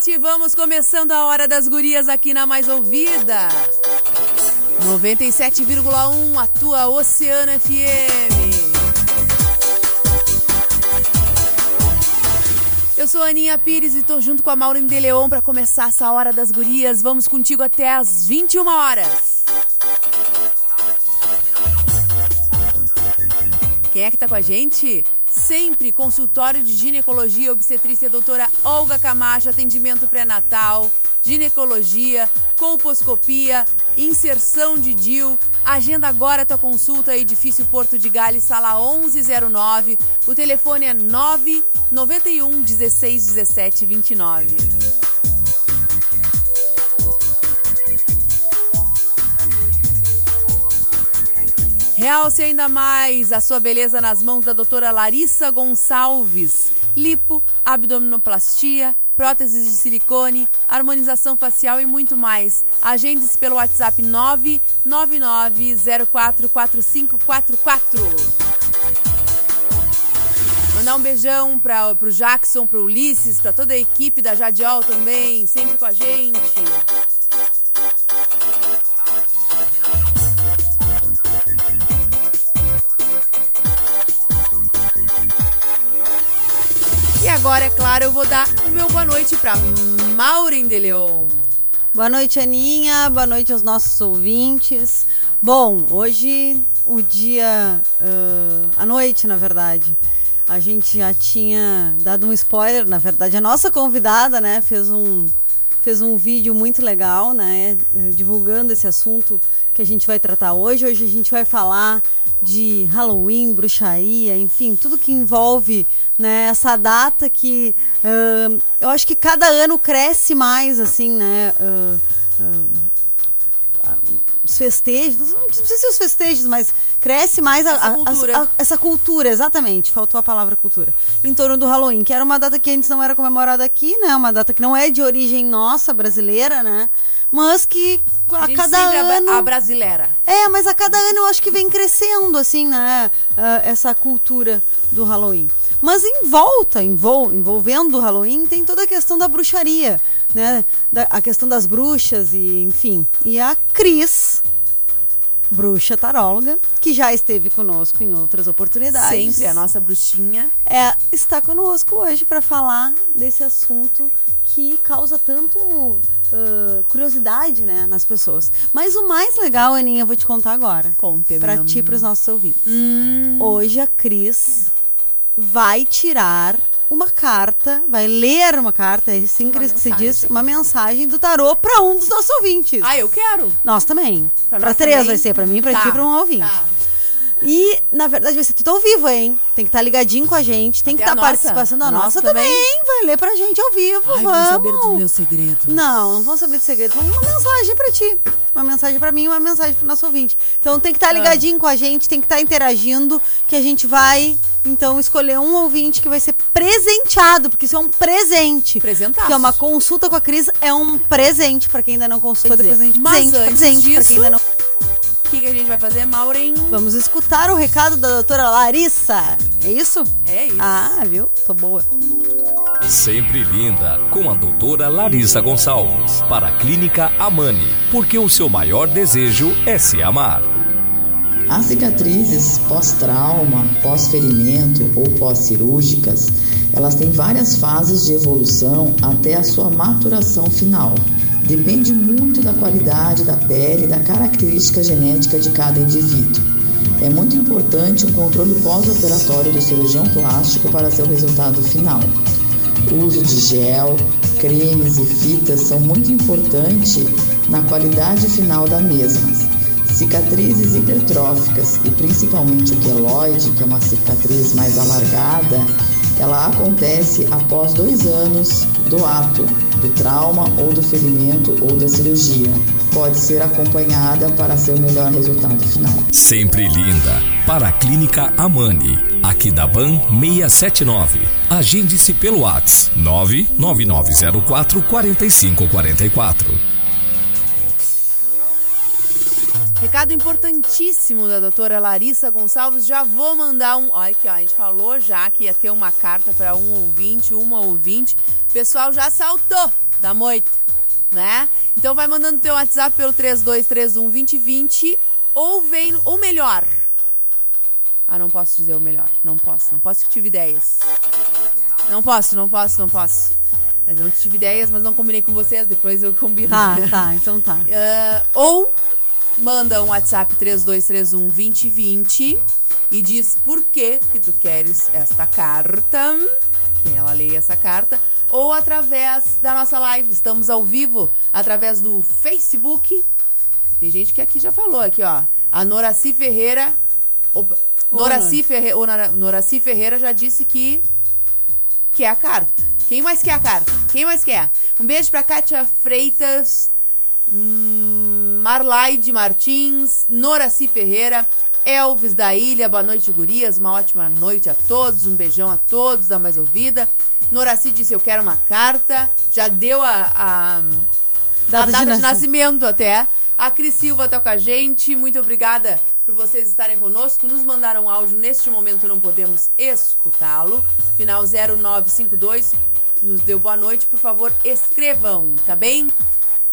Noite, vamos começando a Hora das Gurias aqui na Mais Ouvida. 97,1, a tua Oceano FM. Eu sou a Aninha Pires e tô junto com a Maureen de Leon para começar essa Hora das Gurias. Vamos contigo até às 21 horas. Quem é que tá com a gente? Sempre consultório de ginecologia e obstetrícia doutora Olga Camacho, atendimento pré-natal, ginecologia, colposcopia, inserção de DIL. Agenda agora tua consulta, edifício Porto de Gales, sala 1109. O telefone é 991 16 17 29. Realce ainda mais a sua beleza nas mãos da doutora Larissa Gonçalves. Lipo, abdominoplastia, próteses de silicone, harmonização facial e muito mais. Agende-se pelo WhatsApp 999044544. Mandar um beijão para pro Jackson, pro Ulisses, para toda a equipe da Jadiol também, sempre com a gente. Agora, é claro, eu vou dar o meu boa noite para Maureen de Leon. Boa noite, Aninha. Boa noite aos nossos ouvintes. Bom, hoje o dia, uh, à noite, na verdade, a gente já tinha dado um spoiler. Na verdade, a nossa convidada, né, fez um fez um vídeo muito legal, né, divulgando esse assunto que a gente vai tratar hoje. Hoje a gente vai falar de Halloween, bruxaria, enfim, tudo que envolve né, essa data que uh, eu acho que cada ano cresce mais, assim, né? Uh, uh, os festejos, não sei se os festejos, mas cresce mais a, essa, cultura. A, a, essa cultura, exatamente, faltou a palavra cultura, em torno do Halloween, que era uma data que antes não era comemorada aqui, né? Uma data que não é de origem nossa, brasileira, né? Mas que a, a cada ano. A brasileira. É, mas a cada ano eu acho que vem crescendo, assim, né? essa cultura do Halloween. Mas em volta, envol, envolvendo o Halloween, tem toda a questão da bruxaria, né? Da, a questão das bruxas e, enfim. E a Cris, bruxa taróloga, que já esteve conosco em outras oportunidades. Sempre a nossa bruxinha. É, está conosco hoje para falar desse assunto que causa tanto uh, curiosidade, né, nas pessoas. Mas o mais legal, Aninha, eu vou te contar agora. Conte, Para ti e para os nossos ouvintes. Hum. Hoje a Cris vai tirar uma carta, vai ler uma carta, é assim Uma que se mensagem. diz, uma mensagem do tarô para um dos nossos ouvintes. Ah, eu quero. Nós também. Nós três também? vai ser, pra mim, pra Tá, ti e pra um ouvinte. tá. E, na verdade, vai ser tudo ao vivo, hein? Tem que estar ligadinho com a gente, tem que estar a nossa? participação da nossa, nossa também. também? Vai ler pra gente ao vivo, Ai, vamos. vou saber dos meus segredos. Não, não vão saber de segredo. Vamos uma mensagem pra ti. Uma mensagem pra mim e uma mensagem pro nosso ouvinte. Então tem que estar ligadinho com a gente, tem que estar interagindo, que a gente vai, então, escolher um ouvinte que vai ser presenteado, porque isso é um presente. Presentaço. Porque uma consulta com a Cris é um presente pra quem ainda não consultou. Depois a gente mas presente, presente pra disso- quem ainda não... O que, que a gente vai fazer, Maureen? Vamos escutar o recado da doutora Larissa. É isso? É isso. Ah, viu? Tô boa. Sempre linda, com a doutora Larissa Gonçalves, para a Clínica Amani, porque o seu maior desejo é se amar. As cicatrizes pós-trauma, pós-ferimento ou pós-cirúrgicas, elas têm várias fases de evolução até a sua maturação final. Depende muito da qualidade da pele e da característica genética de cada indivíduo. É muito importante um controle pós-operatório do cirurgião plástico para seu resultado final. O uso de gel, cremes e fitas são muito importantes na qualidade final da mesmas. Cicatrizes hipertróficas e principalmente o queloide, que é uma cicatriz mais alargada, ela acontece após dois anos do ato, do trauma ou do ferimento ou da cirurgia. Pode ser acompanhada para seu melhor resultado final. Sempre linda. Para a Clínica Amani. Aqui da Ban 679. Agende-se pelo WhatsApp 99904 4544. Recado importantíssimo da doutora Larissa Gonçalves. Já vou mandar um. Olha aqui, ó, a gente falou já que ia ter uma carta para um ouvinte, uma ouvinte. O pessoal já saltou da moita, né? Então vai mandando teu WhatsApp pelo 3231 2020 ou vem. Ou melhor. Ah, não posso dizer o melhor. Não posso. Não posso que tive ideias. Não posso, não posso, não posso. Eu não tive ideias, mas não combinei com vocês. Depois eu combino. Tá, tá, então tá. Uh, ou manda um WhatsApp 3231 2020 e diz por que que tu queres esta carta, que ela leia essa carta, ou através da nossa live. Estamos ao vivo através do Facebook. Tem gente que aqui já falou aqui, ó. A Noraci Ferreira, opa, Noraci, Ferre, Noraci Ferreira já disse que quer a carta. Quem mais quer a carta? Quem mais quer? Um beijo pra Kátia Freitas, Marlaide Martins, Noraci Ferreira, Elvis da Ilha, boa noite, gurias, uma ótima noite a todos, um beijão a todos da Mais Ouvida. Noraci disse, eu quero uma carta, já deu a, a, data, a data de, de nascimento até. A Cris Silva tá com a gente, muito obrigada por vocês estarem conosco. Nos mandaram áudio, neste momento não podemos escutá-lo. Final 0952 nos deu boa noite, por favor, escrevam, tá bem?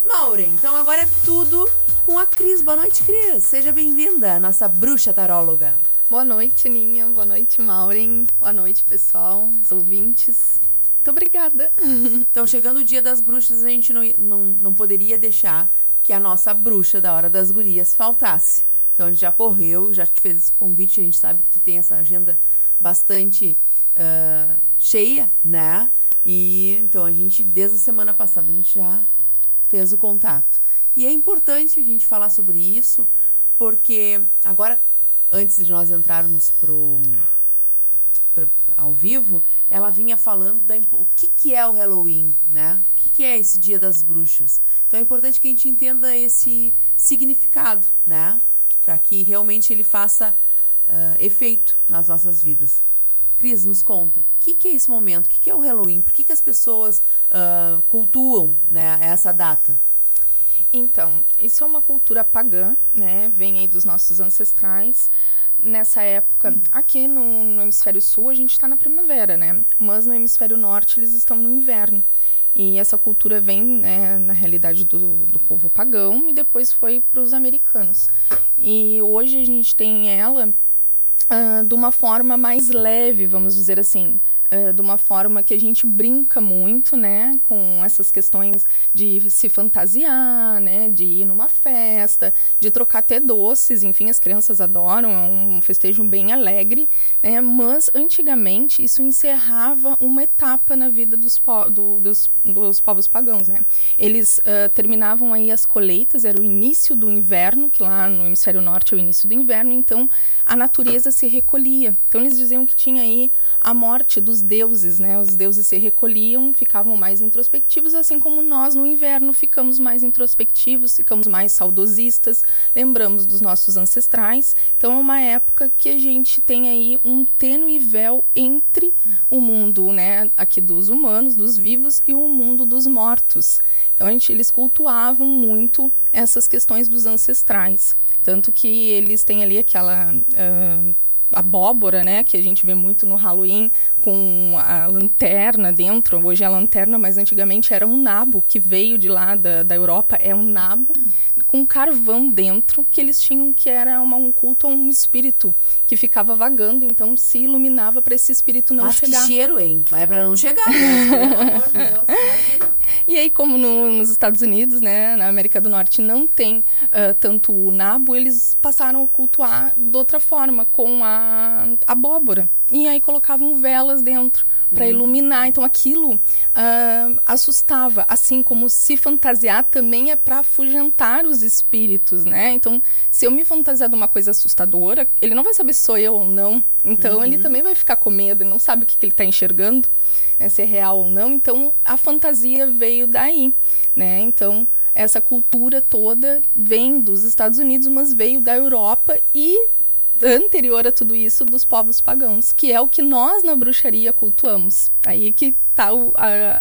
Maureen, então agora é tudo com a Cris. Boa noite, Cris. Seja bem-vinda, nossa bruxa taróloga. Boa noite, Ninha. Boa noite, Maureen. Boa noite, pessoal, os ouvintes. Muito obrigada. Então, chegando o dia das bruxas, a gente não, não, não poderia deixar que a nossa bruxa da Hora das Gurias faltasse. Então, a gente já correu, já te fez esse convite. A gente sabe que tu tem essa agenda bastante uh, cheia, né? E então a gente, desde a semana passada, a gente já fez o contato. E é importante a gente falar sobre isso, porque agora, antes de nós entrarmos pro, pro ao vivo, ela vinha falando da o que, que é o Halloween, né? O que, que é esse Dia das Bruxas? Então é importante que a gente entenda esse significado, né? Para que realmente ele faça uh, efeito nas nossas vidas. Cris, nos conta, que, que, é esse momento? O que, que, é o Halloween? Por que, que as pessoas uh, cultuam né, essa data? Então, isso é uma cultura pagã, né? Vem aí dos nossos ancestrais. Nessa época, aqui no, no hemisfério sul, a gente está na primavera, né? Mas no hemisfério norte, eles estão no inverno. E essa cultura vem, né, na realidade, do, do povo pagão e depois foi para os americanos. E hoje a gente tem ela uh, de uma forma mais leve, vamos dizer assim. De uma forma que a gente brinca muito, né, com essas questões de se fantasiar, né, de ir numa festa, de trocar até doces, enfim, as crianças adoram, é um festejo bem alegre, né, mas antigamente isso encerrava uma etapa na vida dos, po do, dos, dos povos pagãos, né. Eles uh, terminavam aí as colheitas, era o início do inverno, que lá no hemisfério norte é o início do inverno, então a natureza se recolhia. Então eles diziam que tinha aí a morte dos deuses, né? Os deuses se recolhiam, ficavam mais introspectivos, assim como nós no inverno ficamos mais introspectivos, ficamos mais saudosistas, lembramos dos nossos ancestrais. Então é uma época que a gente tem aí um tênue véu entre o mundo, né, aqui dos humanos, dos vivos e o mundo dos mortos. Então a gente, eles cultuavam muito essas questões dos ancestrais, tanto que eles têm ali aquela uh, abóbora, né, que a gente vê muito no Halloween, com a lanterna dentro. Hoje é a lanterna, mas antigamente era um nabo que veio de lá da, da Europa. É um nabo com carvão dentro que eles tinham que era uma, um culto a um espírito que ficava vagando, então se iluminava para esse espírito não Mas chegar. que cheiro, hein? Vai pra não chegar. Né? Pelo amor de Deus. E aí, como no- nos Estados Unidos, né, na América do Norte, não tem ah, tanto o nabo, eles passaram a cultuar de outra forma, com a abóbora. E aí colocavam velas dentro para iluminar. Então aquilo ah, assustava, assim como se fantasiar também é para afugentar os espíritos, né? Então, se eu me fantasiar de uma coisa assustadora, ele não vai saber se sou eu ou não. Então, ele também vai ficar com medo, ele não sabe o que, que ele está enxergando, né, se é real ou não. Então, a fantasia veio daí, né? Então, essa cultura toda vem dos Estados Unidos, mas veio da Europa e anterior a tudo isso dos povos pagãos, que é o que nós na bruxaria cultuamos. Aí que está o,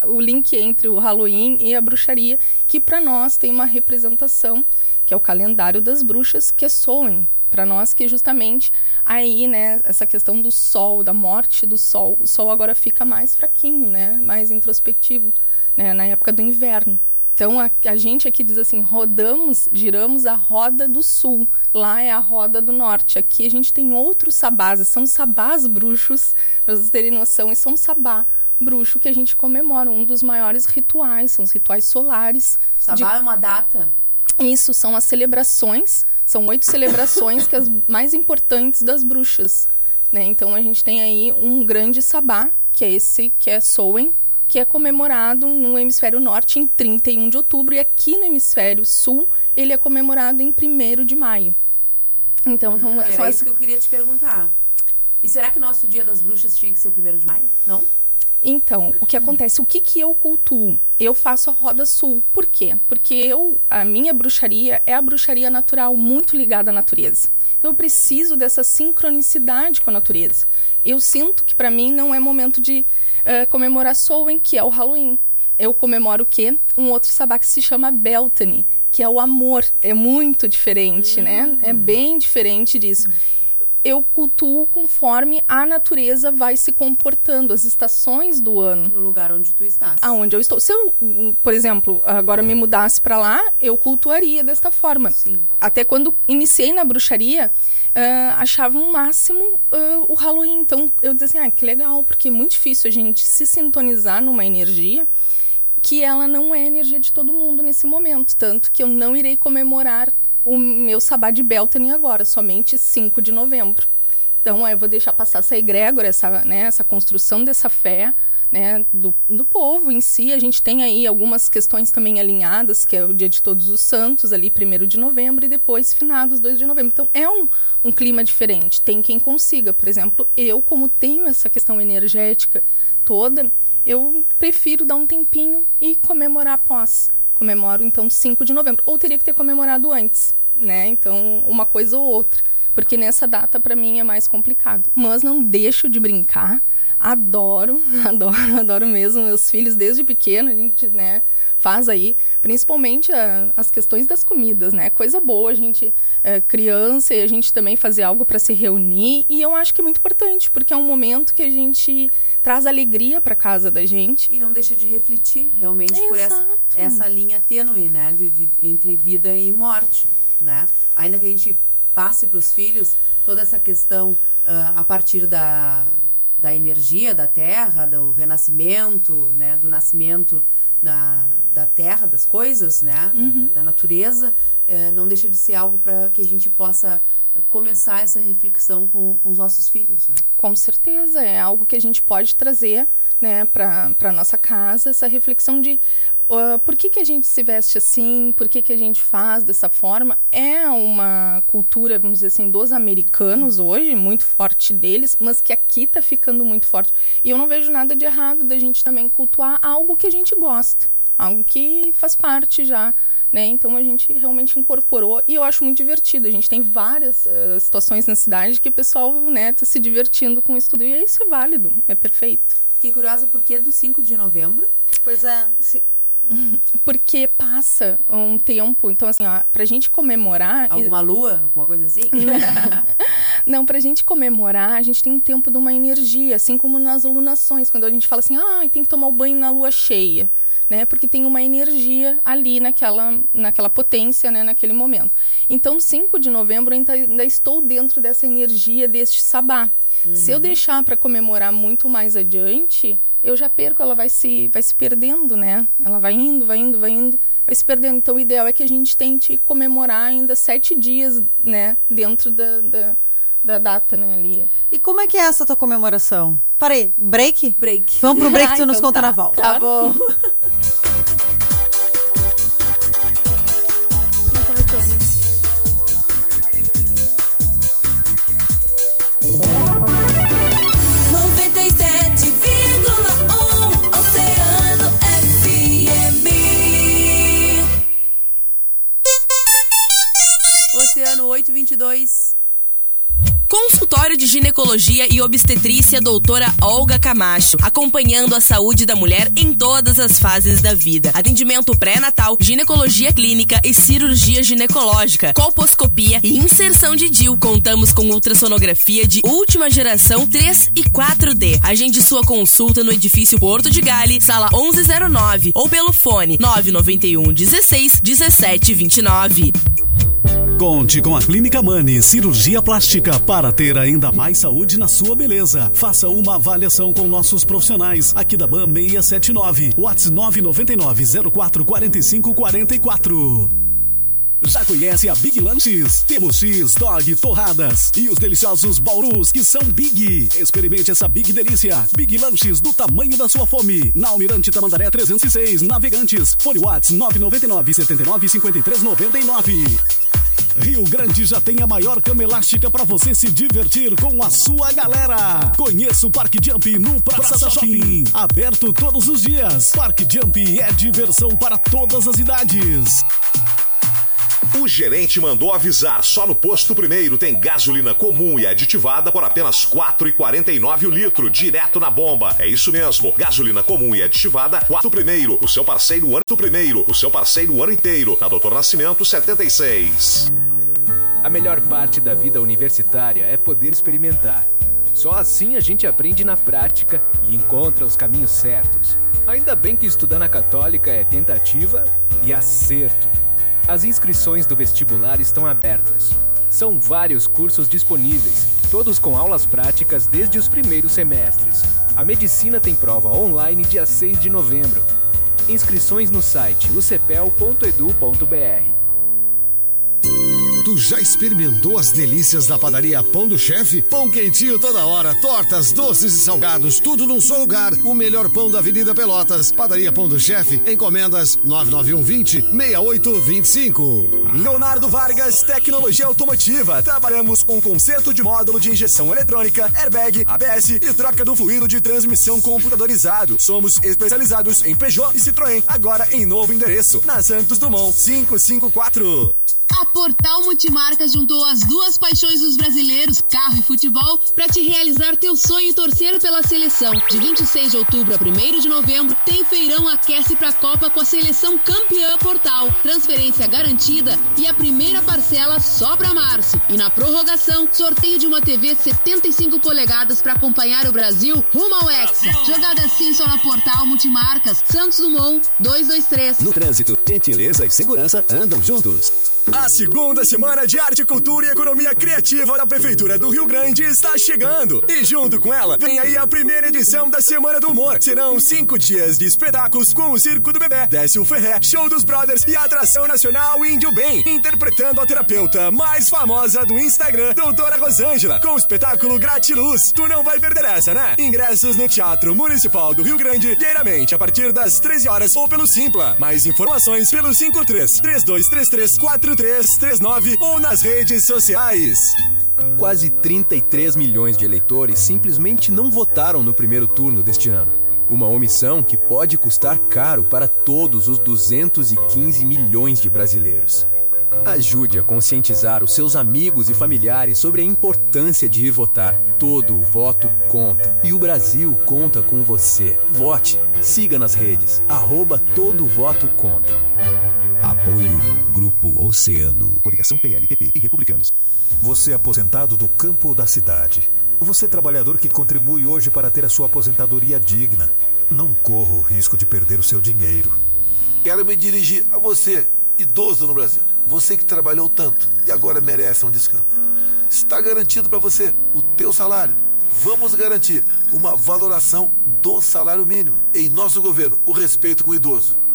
o link entre o Halloween e a bruxaria, que para nós tem uma representação, que é o calendário das bruxas, que é Samhain. Para nós que justamente aí, né, essa questão do sol, da morte do sol, o sol agora fica mais fraquinho, né, mais introspectivo, né, na época do inverno. Então a, a gente aqui diz assim, rodamos, giramos a roda do sul. Lá é a roda do norte. Aqui a gente tem outros sabás, são sabás bruxos, para vocês terem noção, e são sabá bruxo que a gente comemora, um dos maiores rituais, são os rituais solares. de Sabá é uma data. isso são as celebrações, são oito celebrações que as mais importantes das bruxas, né? Então a gente tem aí um grande sabá, que é esse que é Samhain, que é comemorado no hemisfério norte em 31 de outubro e aqui no hemisfério sul ele é comemorado em 1 de maio. Então são, são Era as isso que eu queria te perguntar. E será que nosso Dia das Bruxas tinha que ser primeiro de maio? Não? Então, o que acontece? O que, que eu cultuo? Eu faço a roda sul. Por quê? Porque eu, a minha bruxaria é a bruxaria natural, muito ligada à natureza. Então, eu preciso dessa sincronicidade com a natureza. Eu sinto que, para mim, não é momento de eh, comemorar Samhain, que é o Halloween. Eu comemoro o quê? Um outro sabá que se chama Beltane, que é o amor. É muito diferente, né? É bem diferente disso eu cultuo conforme a natureza vai se comportando, as estações do ano. No lugar onde tu estás. Aonde eu estou. Se eu, hum, por exemplo, agora me mudasse para lá, eu cultuaria desta forma. Sim. Até quando iniciei na bruxaria, ah, achava um máximo ah, o Halloween. Então eu dizia assim: ah, que legal, porque é muito difícil a gente se sintonizar numa energia que ela não é energia de todo mundo nesse momento. Tanto que eu não irei comemorar o meu sabá de Beltane agora, somente 5 de novembro. Então, aí eu vou deixar passar essa egrégora, essa, né, essa construção dessa fé né, do, do povo em si. A gente tem aí algumas questões também alinhadas, que é o dia de todos os santos, ali, 1 de novembro, e depois finados, 2 de novembro. Então, é um, um clima diferente. Tem quem consiga. Por exemplo, eu, como tenho essa questão energética toda, eu prefiro dar um tempinho e comemorar após. Comemoro, então, 5 de novembro. Ou teria que ter comemorado antes, né? Então, uma coisa ou outra. Porque nessa data, para mim, é mais complicado. Mas não deixo de brincar. Adoro, adoro, adoro mesmo. Meus filhos, desde pequeno, a gente, né, faz aí, principalmente a- as questões das comidas, né? Coisa boa a gente, é, criança, e a gente também fazer algo para se reunir. E eu acho que é muito importante, porque é um momento que a gente traz alegria para casa da gente. E não deixa de refletir realmente por essa, essa linha tênue, né? de- de- entre vida e morte, né? Ainda que a gente passe para os filhos toda essa questão ah, a partir da, da energia da terra, do renascimento, né? Do nascimento da, da terra, das coisas, né? Da, da natureza, eh, não deixa de ser algo para que a gente possa começar essa reflexão com, com os nossos filhos, né? Com certeza, é algo que a gente pode trazer né, para a nossa casa, essa reflexão de ah, por que, que a gente se veste assim, por que, que a gente faz dessa forma. É uma cultura, vamos dizer assim, dos americanos hoje, muito forte deles, mas que aqui está ficando muito forte. E eu não vejo nada de errado da gente também cultuar algo que a gente gosta, algo que faz parte já né? Então a gente realmente incorporou e eu acho muito divertido. A gente tem várias eh, situações na cidade que o pessoal, né, tá se divertindo com isso tudo e isso é válido, é perfeito. Fiquei curiosa por que do 5 de novembro? Pois é. Porque passa um tempo, então assim, ó, pra gente comemorar, Alguma lua? Alguma coisa assim? Não, pra gente comemorar, a gente tem um tempo de uma energia, assim como nas alunações, quando a gente fala assim, ah, tem que tomar o banho na lua cheia né? Porque tem uma energia ali naquela, naquela potência, né? Naquele momento. Então, 5 de novembro ainda, ainda estou dentro dessa energia deste sabá. Uhum. Se eu deixar para comemorar muito mais adiante, eu já perco, ela vai se, vai se perdendo, né? Ela vai indo, vai indo, vai indo, vai se perdendo. Então, o ideal é que a gente tente comemorar ainda sete dias, né? Dentro da, da da data, né, ali. E como é que é essa tua comemoração? Parei, break? Break. Vamos pro break que tu nos então conta tá. na volta. Tá bom. Oceano 822. Consultório de Ginecologia e Obstetrícia Doutora Olga Camacho, acompanhando a saúde da mulher em todas as fases da vida. Atendimento pré-natal, ginecologia clínica e cirurgia ginecológica, colposcopia e inserção de DIL. Contamos com ultrassonografia de última geração 3 e 4D. Agende sua consulta no edifício Porto de Gale, sala 1109 ou pelo fone 991 16 17 29. Conte com a Clínica Mani Cirurgia Plástica para ter ainda mais saúde na sua beleza. Faça uma avaliação com nossos profissionais aqui da BAM 679, WhatsApp 999 04 45 44. Já conhece a Big Lanches? Temos X, Dog, Torradas e os deliciosos Baurus que são Big. Experimente essa Big delícia. Big Lanches do tamanho da sua fome. Na Almirante Tamandaré 306, Navegantes. Fone Whats 999 79 53 99. Rio Grande já tem a maior cama elástica para você se divertir com a sua galera. Conheça o Parque Jump no Praça, Praça Shopping. Shopping. Aberto todos os dias. Parque Jump é diversão para todas as idades. O gerente mandou avisar, só no posto primeiro tem gasolina comum e aditivada por apenas R$ 4,49 o litro, direto na bomba. É isso mesmo, gasolina comum e aditivada, 4 primeiro, o seu parceiro ano primeiro, o seu parceiro o ano inteiro, na Doutor Nascimento 76. A melhor parte da vida universitária é poder experimentar. Só assim a gente aprende na prática e encontra os caminhos certos. Ainda bem que estudar na Católica é tentativa e acerto. As inscrições do vestibular estão abertas. São vários cursos disponíveis, todos com aulas práticas desde os primeiros semestres. A medicina tem prova online dia 6 de novembro. Inscrições no site ucepel.edu.br. Tu já experimentou as delícias da padaria Pão do Chefe? Pão quentinho toda hora, tortas, doces e salgados, tudo num só lugar. O melhor pão da Avenida Pelotas. Padaria Pão do Chefe, encomendas 991 20 6825. Leonardo Vargas, Tecnologia Automotiva. Trabalhamos com conserto de módulo de injeção eletrônica, airbag, ABS e troca do fluido de transmissão computadorizado. Somos especializados em Peugeot e Citroën, agora em novo endereço, na Santos Dumont 554. A Portal Multimarcas juntou as duas paixões dos brasileiros, carro e futebol, para te realizar teu sonho e torcer pela seleção. De 26 de outubro a 1 de novembro, tem feirão aquece para a Copa com a seleção campeã Portal. Transferência garantida e a primeira parcela só para março. E na prorrogação, sorteio de uma TV 75 polegadas para acompanhar o Brasil rumo ao Hexa. Jogada assim só na Portal Multimarcas. Santos Dumont 223. No trânsito, gentileza e segurança andam juntos. A segunda semana de Arte, Cultura e Economia Criativa da Prefeitura do Rio Grande está chegando. E junto com ela, vem aí a primeira edição da Semana do Humor. Serão cinco dias de espetáculos com o Circo do Bebê, Décio Ferré, Show dos Brothers e a atração nacional Índio Bem, interpretando a terapeuta mais famosa do Instagram, Doutora Rosângela, com o espetáculo Gratiluz. Tu não vai perder essa, né? Ingressos no Teatro Municipal do Rio Grande, diariamente a partir das 13 horas ou pelo Simpla. Mais informações pelo 53 3233 4 3339 ou nas redes sociais. Quase 33 milhões de eleitores simplesmente não votaram no primeiro turno deste ano. Uma omissão que pode custar caro para todos os 215 milhões de brasileiros. Ajude a conscientizar os seus amigos e familiares sobre a importância de ir votar. Todo o voto conta. E o Brasil conta com você. Vote. Siga nas redes. Arroba Todo Voto Conta. Apoio Grupo Oceano. Coligação PLPP e Republicanos. Você é aposentado do campo ou da cidade. Você é trabalhador que contribui hoje para ter a sua aposentadoria digna. Não corra o risco de perder o seu dinheiro. Quero me dirigir a você, idoso no Brasil. Você que trabalhou tanto e agora merece um descanso. Está garantido para você o teu salário. Vamos garantir uma valoração do salário mínimo. Em nosso governo, o respeito com o idoso.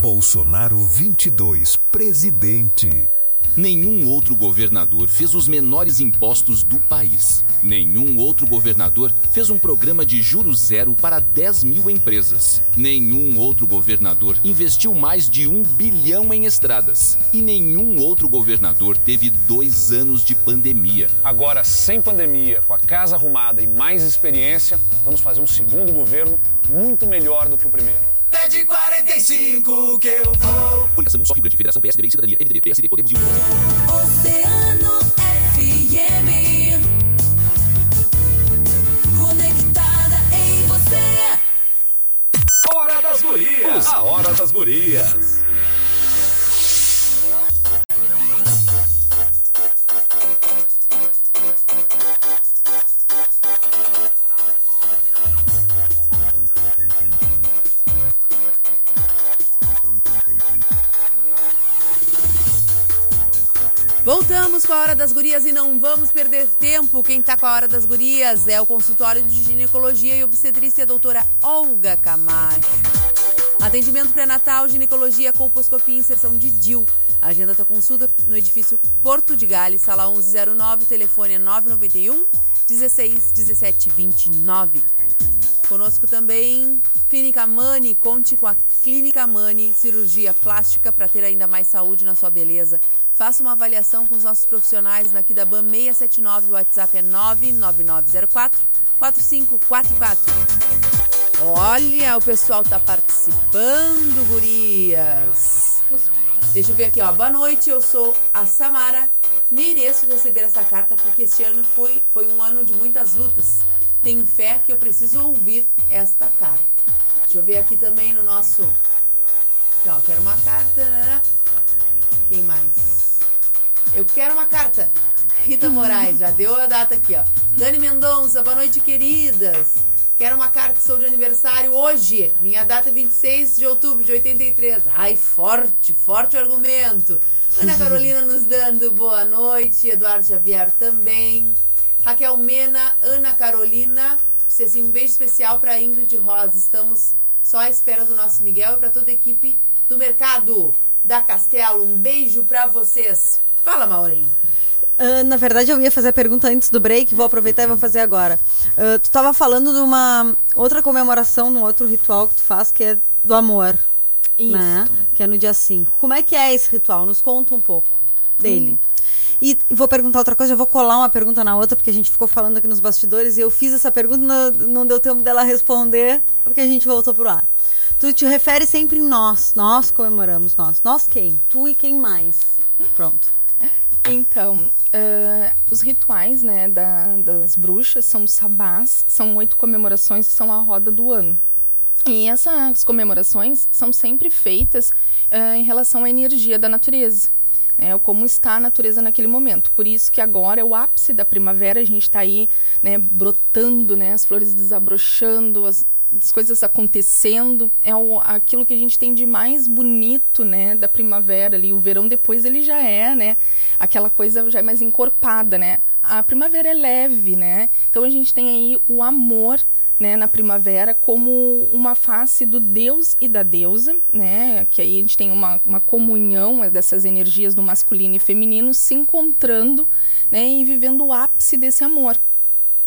Bolsonaro 22, presidente. Nenhum outro governador fez os menores impostos do país. Nenhum outro governador fez um programa de juros zero para 10 mil empresas. Nenhum outro governador investiu mais de um bilhão em estradas. E nenhum outro governador teve dois anos de pandemia. Agora, sem pandemia, com a casa arrumada e mais experiência, vamos fazer um segundo governo muito melhor do que o primeiro. Pede 45 que eu vou. Coligação Só Rio Grande, Federação PSDB e Cidadania, MDB, PSD, Podemos e União. Oceano FM. Conectada em você. Hora das Gurias. A Hora das Gurias. Voltamos com a Hora das Gurias e não vamos perder tempo. Quem tá com a Hora das Gurias é o consultório de ginecologia e obstetrícia doutora Olga Camacho. Atendimento pré-natal, ginecologia, colposcopia e inserção de DIL. Agenda tua consulta no edifício Porto de Gales, sala 1109, telefone é 991 16 17 29. Conosco também Clínica Mani, conte com a Clínica Mani, cirurgia plástica para ter ainda mais saúde na sua beleza. Faça uma avaliação com os nossos profissionais na Kidaban 679, o WhatsApp é 99904 4544. Olha, o pessoal tá participando, gurias. Deixa eu ver aqui, ó. Boa noite, eu sou a Samara. Mereço receber essa carta porque este ano foi, foi um ano de muitas lutas. Tenho fé que eu preciso ouvir esta carta. Deixa eu ver aqui também no nosso. Aqui, ó, quero uma carta. né? Quem mais? Eu quero uma carta. Rita Moraes, já deu a data aqui, ó. Dani Mendonça, boa noite, queridas. Quero uma carta, sou de aniversário hoje. Minha data é 26 de outubro de 83. Ai, forte, forte argumento. Ana Carolina nos dando boa noite. Eduardo Xavier também. Raquel Mena, Ana Carolina. Disse assim: um beijo especial para Ingrid Rosa. Estamos só à espera do nosso Miguel e para toda a equipe do mercado da Castelo. Um beijo para vocês. Fala, Maurinho. Ah, na verdade, eu ia fazer a pergunta antes do break, vou aproveitar e vou fazer agora. Ah, tu estava falando de uma outra comemoração, num outro ritual que tu faz, que é do amor. Isso. Né? Que é no dia 5. Como é que é esse ritual? Nos conta um pouco dele. E vou perguntar outra coisa, eu vou colar uma pergunta na outra, porque a gente ficou falando aqui nos bastidores e eu fiz essa pergunta, não, deu tempo dela responder, porque a gente voltou pro ar. Tu te refere sempre em nós, nós comemoramos nós. Nós quem? Tu e quem mais? Pronto. Então, ah, os rituais né, da- das bruxas são os sabás, são oito comemorações que são a roda do ano. E essas comemorações são sempre feitas ah, em relação à energia da natureza. Né, como está a natureza naquele momento. Por isso que agora é o ápice da primavera, a gente está aí né, brotando, né, as flores desabrochando, as, as coisas acontecendo. É o, aquilo que a gente tem de mais bonito né, da primavera ali. O verão depois ele já é, né? Aquela coisa já é mais encorpada, né? A primavera é leve, né? Então a gente tem aí o amor né, na primavera como uma face do Deus e da deusa, né, que aí a gente tem uma, uma comunhão dessas energias do masculino e feminino se encontrando né, e vivendo o ápice desse amor.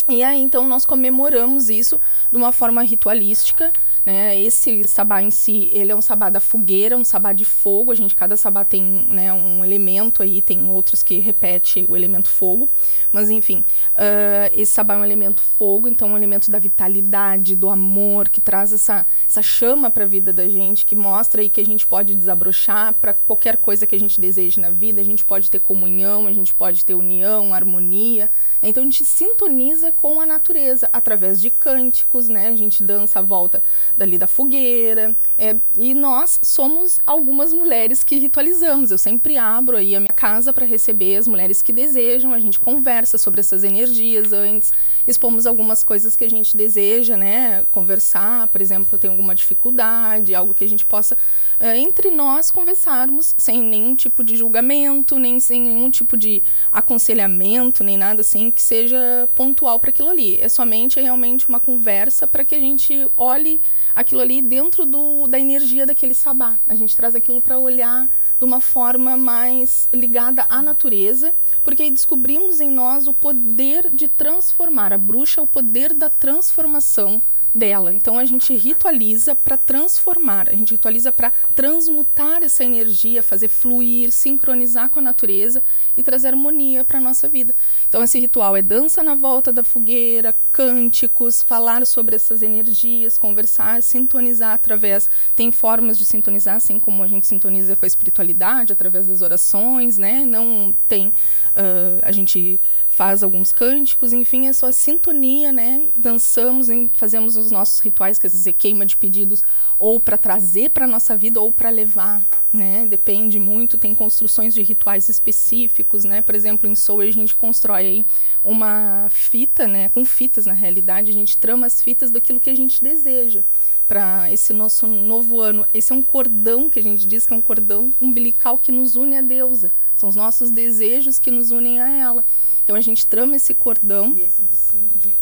E aí, então, nós comemoramos isso de uma forma ritualística, né? Esse sabá em si, ele é um sabá da fogueira, um sabá de fogo. A gente, cada sabá tem né, um elemento aí, tem outros que repete o elemento fogo. Mas, enfim, ah, esse sabá é um elemento fogo, então é um elemento da vitalidade, do amor, que traz essa, essa chama para a vida da gente, que mostra aí que a gente pode desabrochar para qualquer coisa que a gente deseje na vida. A gente pode ter comunhão, a gente pode ter união, harmonia. Então, a gente sintoniza com a natureza através de cânticos, né? A gente dança a volta dali da fogueira. É, e nós somos algumas mulheres que ritualizamos. Eu sempre abro aí a minha casa para receber as mulheres que desejam. A gente conversa sobre essas energias antes, expomos algumas coisas que a gente deseja, né? Conversar, por exemplo, tem alguma dificuldade, algo que a gente possa eh, entre nós conversarmos sem nenhum tipo de julgamento, nem sem nenhum tipo de aconselhamento, nem nada assim que seja pontual para aquilo ali. É somente realmente uma conversa para que a gente olhe aquilo ali dentro do, da energia daquele sabá. A gente traz aquilo para olhar de uma forma mais ligada à natureza, porque descobrimos em nós o poder de transformar. A bruxa é o poder da transformação dela. Então a gente ritualiza para transformar, a gente ritualiza para transmutar essa energia, fazer fluir, sincronizar com a natureza e trazer harmonia para nossa vida. Então esse ritual é dança na volta da fogueira, cânticos, falar sobre essas energias, conversar, sintonizar através. Tem formas de sintonizar, assim como a gente sintoniza com a espiritualidade, através das orações, né? Não tem. Uh, a gente faz alguns cânticos, enfim, é só sintonia, né? Dançamos, fazemos os nossos rituais, quer dizer, queima de pedidos, ou para trazer para a nossa vida ou para levar, né? Depende muito, tem construções de rituais específicos, né? Por exemplo, em Soul a gente constrói aí uma fita, né? Com fitas, na realidade, a gente trama as fitas daquilo que a gente deseja para esse nosso novo ano. Esse é um cordão que a gente diz que é um cordão umbilical que nos une à deusa. São os nossos desejos que nos unem a ela. Então a gente trama esse cordão. Nesse de 5 de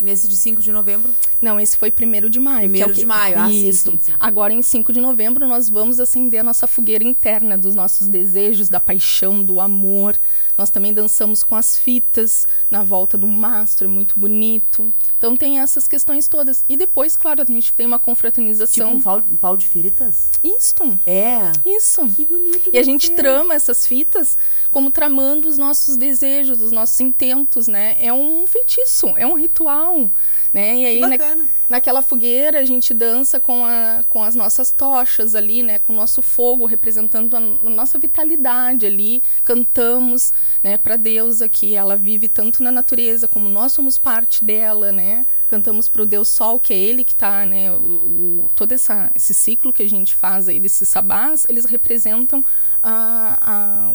Nesse de 5 de novembro? Não, esse foi primeiro de maio. Primeiro é de maio, ah, Isso. sim, sim, sim. Agora, em 5 de novembro, nós vamos acender a nossa fogueira interna dos nossos desejos, da paixão, do amor. Nós também dançamos com as fitas na volta do mastro, é muito bonito. Então tem essas questões todas. E depois, claro, a gente tem uma confraternização. Tipo um pau, de fitas? Isto. É. Isso. Que bonito. E a gente ser. trama essas fitas como tramando os nossos desejos, os nossos intentos, né? É um feitiço, é um ritual, né? E aí, na, naquela fogueira, a gente dança com, a, com as nossas tochas ali, né? Com o nosso fogo, representando a, a nossa vitalidade ali. Cantamos, né? Para deusa, que ela vive tanto na natureza, como nós somos parte dela, né? Cantamos para o Deus Sol, que é ele que está, né? O, o, todo essa, esse ciclo que a gente faz aí desses sabás, eles representam a, a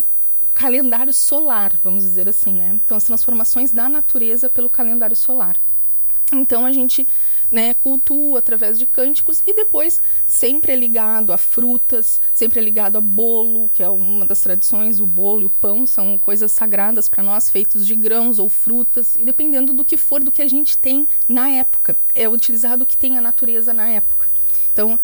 calendário solar, vamos dizer assim, né? Então, as transformações da natureza pelo calendário solar. Então a gente né, cultua através de cânticos e depois sempre é ligado a frutas, sempre é ligado a bolo, que é uma das tradições, o bolo e o pão são coisas sagradas para nós, feitos de grãos ou frutas, e dependendo do que for, do que a gente tem na época. É utilizado o que tem a natureza na época. Então,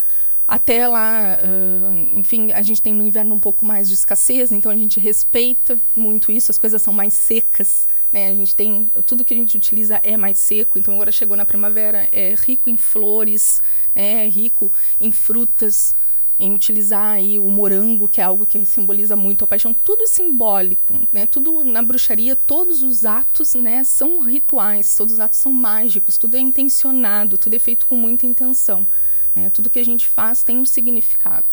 até lá, uh, enfim, a gente tem no inverno um pouco mais de escassez, então a gente respeita muito isso, as coisas são mais secas, né? A gente tem tudo que a gente utiliza é mais seco, então agora chegou na primavera, é rico em flores, né? é rico em frutas, em utilizar aí o morango, que é algo que simboliza muito a paixão, tudo simbólico, né? Tudo na bruxaria, todos os atos, né, são rituais, todos os atos são mágicos, tudo é intencionado, tudo é feito com muita intenção. Né? Tudo que a gente faz tem um significado.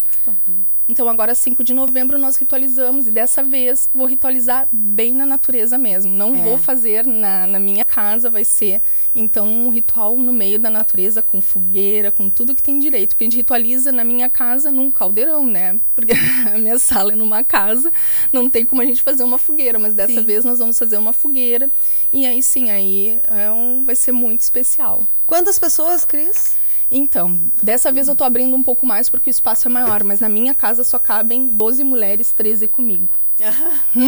Então, agora, 5 de novembro, nós ritualizamos. E dessa vez, vou ritualizar bem na natureza mesmo. Não É. vou fazer na, na minha casa, vai ser, então, um ritual no meio da natureza, com fogueira, com tudo que tem direito. Porque a gente ritualiza na minha casa num caldeirão, né? Porque a minha sala é numa casa, não tem como a gente fazer uma fogueira. Mas dessa Sim. vez, nós vamos fazer uma fogueira. E aí, sim, aí é um, vai ser muito especial. Quantas pessoas, Cris? Então, dessa vez eu tô abrindo um pouco mais porque o espaço é maior, mas na minha casa só cabem 12 mulheres, 13 comigo.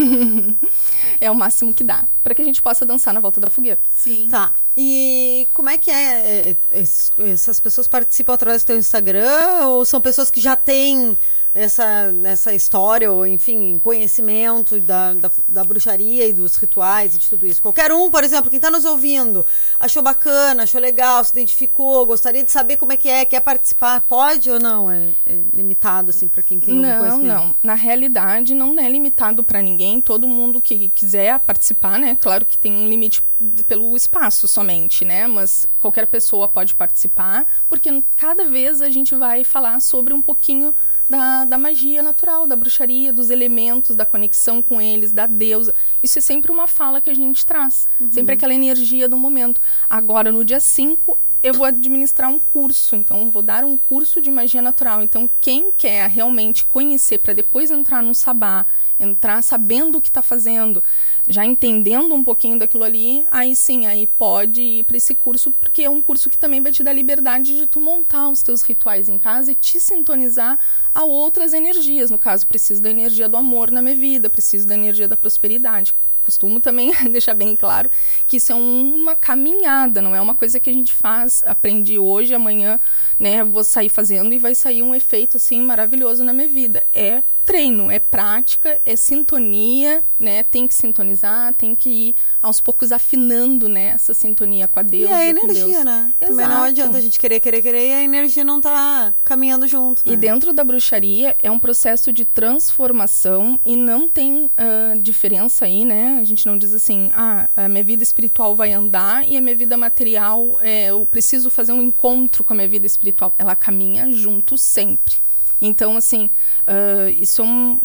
é o máximo que dá, para que a gente possa dançar na volta da fogueira. Sim. Tá. E como é que é? é, é, es- Essas pessoas participam através do teu Instagram ou são pessoas que já têm essa, essa história, ou enfim, conhecimento da, da, da bruxaria e dos rituais e de tudo isso? Qualquer um, por exemplo, quem está nos ouvindo, achou bacana, achou legal, se identificou, gostaria de saber como é que é, quer participar, pode ou não? É, é limitado, assim, para quem tem Não, conhecimento? não. Na realidade, não é limitado para ninguém. Todo mundo que quiser participar, né? Claro que tem um limite pelo espaço somente, né? Mas qualquer pessoa pode participar, porque cada vez a gente vai falar sobre um pouquinho da, da magia natural, da bruxaria, dos elementos, da conexão com eles, da deusa. Isso é sempre uma fala que a gente traz. Uhum. Sempre aquela energia do momento. Agora, no dia 5, eu vou administrar um curso, então vou dar um curso de magia natural. Então, quem quer realmente conhecer para depois entrar num sabá, entrar sabendo o que está fazendo, já entendendo um pouquinho daquilo ali, aí sim, aí pode ir para esse curso, porque é um curso que também vai te dar liberdade de tu montar os teus rituais em casa e te sintonizar a outras energias. No caso, preciso da energia do amor na minha vida, preciso da energia da prosperidade costumo também deixar bem claro que isso é uma caminhada, não é uma coisa que a gente faz, aprendi hoje, amanhã, né, vou sair fazendo e vai sair um efeito assim maravilhoso na minha vida. É treino, é prática, é sintonia, né? Tem que sintonizar, tem que ir aos poucos afinando, né, essa sintonia com a Deus. E a energia, Deus. né? Exato. Também não adianta a gente querer, querer, querer e a energia não tá caminhando junto. E né? dentro da bruxaria é um processo de transformação e não tem ah, diferença aí, né? A gente não diz assim, ah, a minha vida espiritual vai andar e a minha vida material, é, eu preciso fazer um encontro com a minha vida espiritual. Ela caminha junto sempre. Então, assim, ah, isso é um,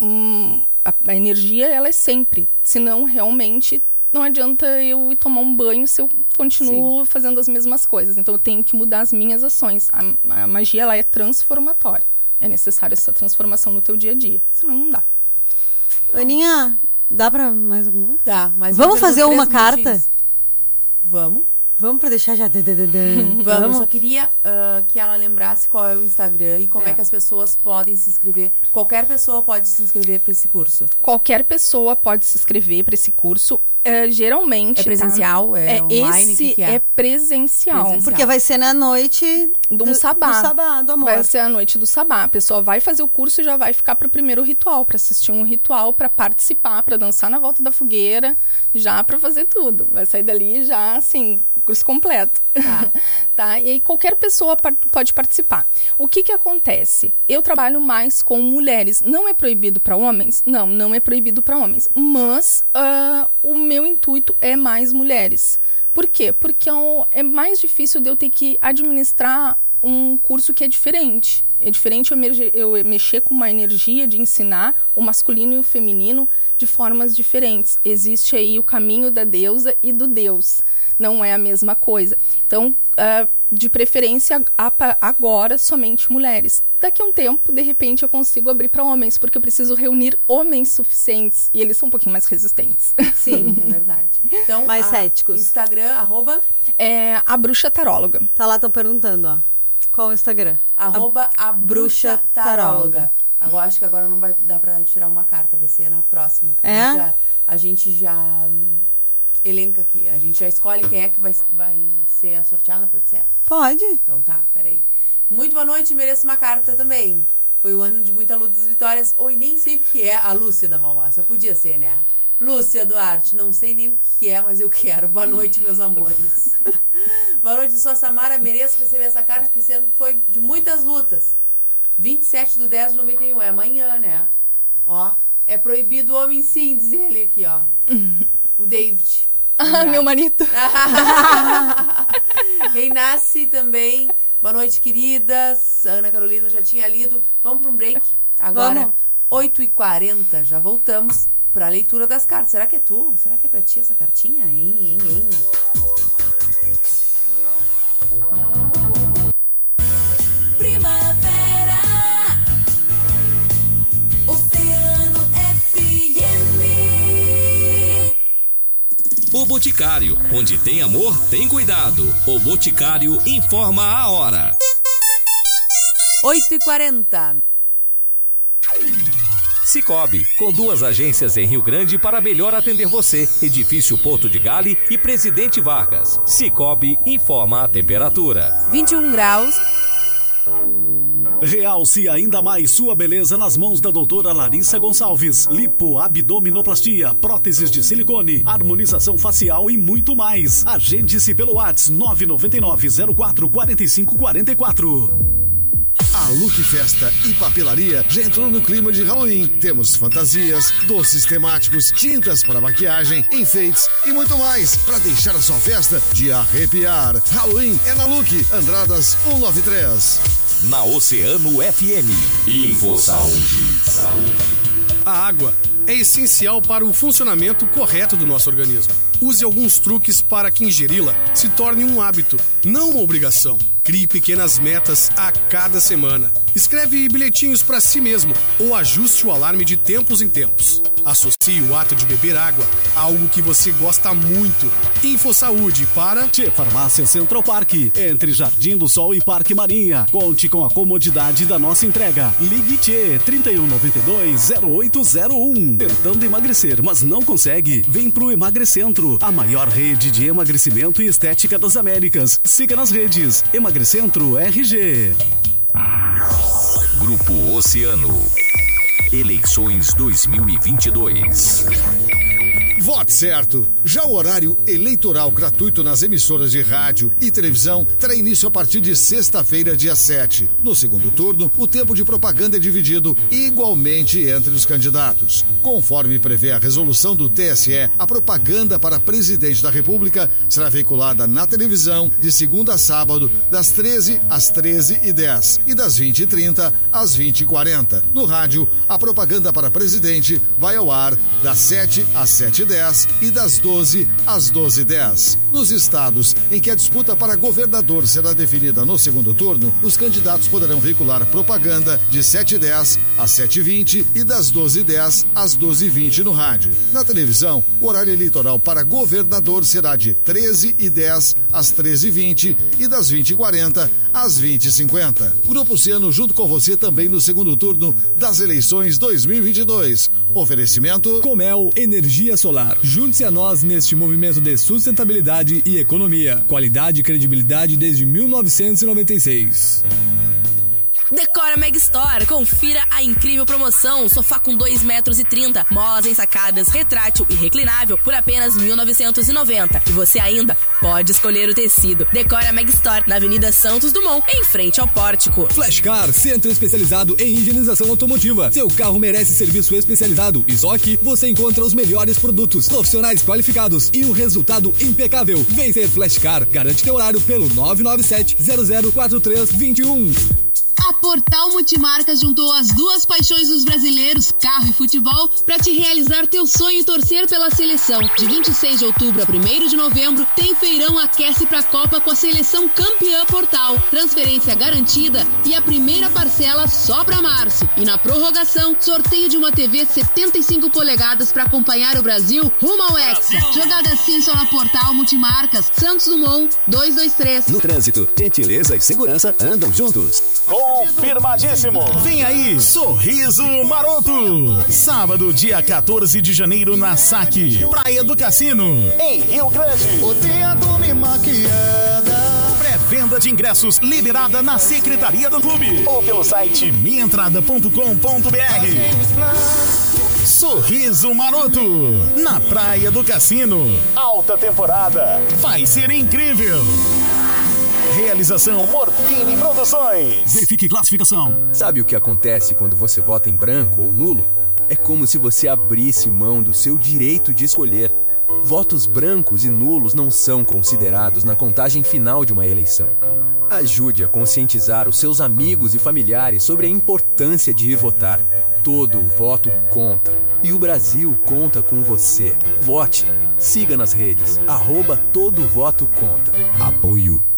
um- a, a energia, ela é sempre. Senão, realmente, não adianta eu ir tomar um banho se eu continuo fazendo as mesmas coisas. Então, eu tenho que mudar as minhas ações. A, a magia, ela é transformatória. É necessário essa transformação no teu dia a dia. Senão, não dá. Aninha, dá pra mais alguma? Dá, mas Vamos fazer uma três carta? minutinhos. Vamos. Vamos pra deixar já. Vamos, só queria ah, que ela lembrasse qual é o Instagram e como é. É. que as pessoas podem se inscrever. Qualquer pessoa pode se inscrever para esse curso. Qualquer pessoa pode se inscrever para esse curso. É, geralmente. É presencial? tá? É online? Esse Que que é? é presencial. Presencial. Porque vai ser na noite um do- sabá. do sabá, do amor. Vai ser a noite do sabá. A pessoa vai fazer o curso e já vai ficar pro primeiro ritual, para assistir um ritual, para participar, para dançar na volta da fogueira, já para fazer tudo. Vai sair dali já assim, o curso completo. Tá. E aí qualquer pessoa pode participar. O que que acontece? Eu trabalho mais com mulheres. Não é proibido para homens? Não, não é proibido para homens. Mas ah, o meu intuito é mais mulheres. Por quê? Porque é é mais difícil de eu ter que administrar um curso que é diferente. É diferente eu, eu mexer com uma energia de ensinar o masculino e o feminino de formas diferentes. Existe aí o caminho da deusa e do deus. Não é a mesma coisa. Então, ah, de preferência, agora, somente mulheres. Daqui a um tempo, de repente, eu consigo abrir para homens, porque eu preciso reunir homens suficientes. E eles são um pouquinho mais resistentes. Sim, é verdade. Então, Mais céticos. Instagram, arroba, É a bruxa taróloga. Tá lá, estão perguntando, ó. Qual o Instagram? arroba a, bruxa bruxa taróloga. Agora acho que agora não vai dar pra tirar uma carta, vai ser na próxima. É? A gente já, a gente já hum, elenca aqui, a gente já escolhe quem é que vai, vai ser a sorteada, pode ser? Pode. Então tá, peraí. Muito boa noite, mereço uma carta também. Foi um ano de muita luta e vitórias. Oi, nem sei o que é a Lúcia da Malmassa. Podia ser, né? Lúcia Duarte, não sei nem o que é, mas eu quero. Boa noite, meus amores. Boa noite, sou a Samara. Mereço receber essa carta, porque esse ano foi de muitas lutas. 27 de 10 de 91, é amanhã, né? Ó, é proibido o homem sim, diz ele aqui, ó. O David. Ah, meu marido. Renasce também. Boa noite, queridas. Ana Carolina já tinha lido. Vamos para um break. Agora, Vamos. 8h40, já voltamos para a leitura das cartas. Será que é tu? Será que é para ti essa cartinha? Hein, hein, hein? Primavera. Oceano FM. O Boticário, onde tem amor, tem cuidado. O Boticário informa a hora. 8h40. Cicobi, com duas agências em Rio Grande para melhor atender você. Edifício Porto de Gale e Presidente Vargas. Cicobi informa a temperatura. 21 graus. Realce ainda mais sua beleza nas mãos da doutora Larissa Gonçalves. Lipo, abdominoplastia, próteses de silicone, harmonização facial e muito mais. Agende-se pelo WhatsApp 999 04 45 44. A Look Festa e Papelaria já entrou no clima de Halloween. Temos fantasias, doces temáticos, tintas para maquiagem, enfeites e muito mais para deixar a sua festa de arrepiar. Halloween é na Look, Andradas 193. Na Oceano FM. Info Saúde. A água é essencial para o funcionamento correto do nosso organismo. Use alguns truques para que ingeri-la se torne um hábito, não uma obrigação. Crie pequenas metas a cada semana. Escreve bilhetinhos para si mesmo ou ajuste o alarme de tempos em tempos. Associe o ato de beber água a algo que você gosta muito. InfoSaúde para Tchê Farmácia Central Park, entre Jardim do Sol e Parque Marinha. Conte com a comodidade da nossa entrega. Ligue Tchê 3192-0801. Tentando emagrecer, mas não consegue? Vem pro Emagrecentro, a maior rede de emagrecimento e estética das Américas. Siga nas redes Emagrecentro RG. Grupo Oceano. Eleições 2022. Vote certo! Já o horário eleitoral gratuito nas emissoras de rádio e televisão terá início a partir de sexta-feira, dia 7. No segundo turno, o tempo de propaganda é dividido igualmente entre os candidatos. Conforme prevê a resolução do TSE, a propaganda para presidente da República será veiculada na televisão de segunda a sábado, das 13 às 13h10 e das 20h30 às 20h40. No rádio, a propaganda para presidente vai ao ar das 7 às 7h10 e das 12 às 12h10. Nos estados em que a disputa para governador será definida no segundo turno, os candidatos poderão veicular propaganda de 7h10 às 7h20 e das 12h10 às 12h20 no rádio. Na televisão, o horário eleitoral para governador será de 13h10 às 13h20 e das 20h40 às 20h50. Grupo Ciano junto com você também no segundo turno das eleições 2022. Oferecimento Comel Energia Solar. Junte-se a nós neste movimento de sustentabilidade e economia. Qualidade e credibilidade desde 1996. Decora Meg Store. Confira a incrível promoção. Sofá com 2 metros e 30, molas ensacadas, retrátil e reclinável por apenas 1.990. E você ainda pode escolher o tecido. Decora Meg Store na Avenida Santos Dumont, em frente ao pórtico. Flashcar, centro especializado em higienização automotiva. Seu carro merece serviço especializado. E só aqui você encontra os melhores produtos, profissionais qualificados e um resultado impecável. Vem ser Flashcar. Garante teu horário pelo 997 004321. A Portal Multimarcas juntou as duas paixões dos brasileiros, carro e futebol, para te realizar teu sonho e torcer pela seleção. De 26 de outubro a 1 de novembro, tem feirão aquece pra Copa com a seleção campeã Portal. Transferência garantida e a primeira parcela só pra março. E na prorrogação, sorteio de uma TV 75 polegadas para acompanhar o Brasil rumo ao Hexa. Jogada assim só na Portal Multimarcas. Santos Dumont 223. No trânsito, gentileza e segurança andam juntos. Confirmadíssimo. Vem aí, Sorriso Maroto. Sábado, dia 14 de janeiro, na Saque, Praia do Cassino, em Rio Grande. O tô me maquiada. Pré-venda de ingressos liberada na secretaria do clube ou pelo site minhaentrada.com.br. Sorriso Maroto, na Praia do Cassino. Alta temporada. Vai ser incrível. Realização Morfine Produções. Verifique classificação. Sabe o que acontece quando você vota em branco ou nulo? É como se você abrisse mão do seu direito de escolher. Votos brancos e nulos não são considerados na contagem final de uma eleição. Ajude a conscientizar os seus amigos e familiares sobre a importância de ir votar. Todo voto conta. E o Brasil conta com você. Vote. Siga nas redes. Arroba Todo Voto Conta. Apoio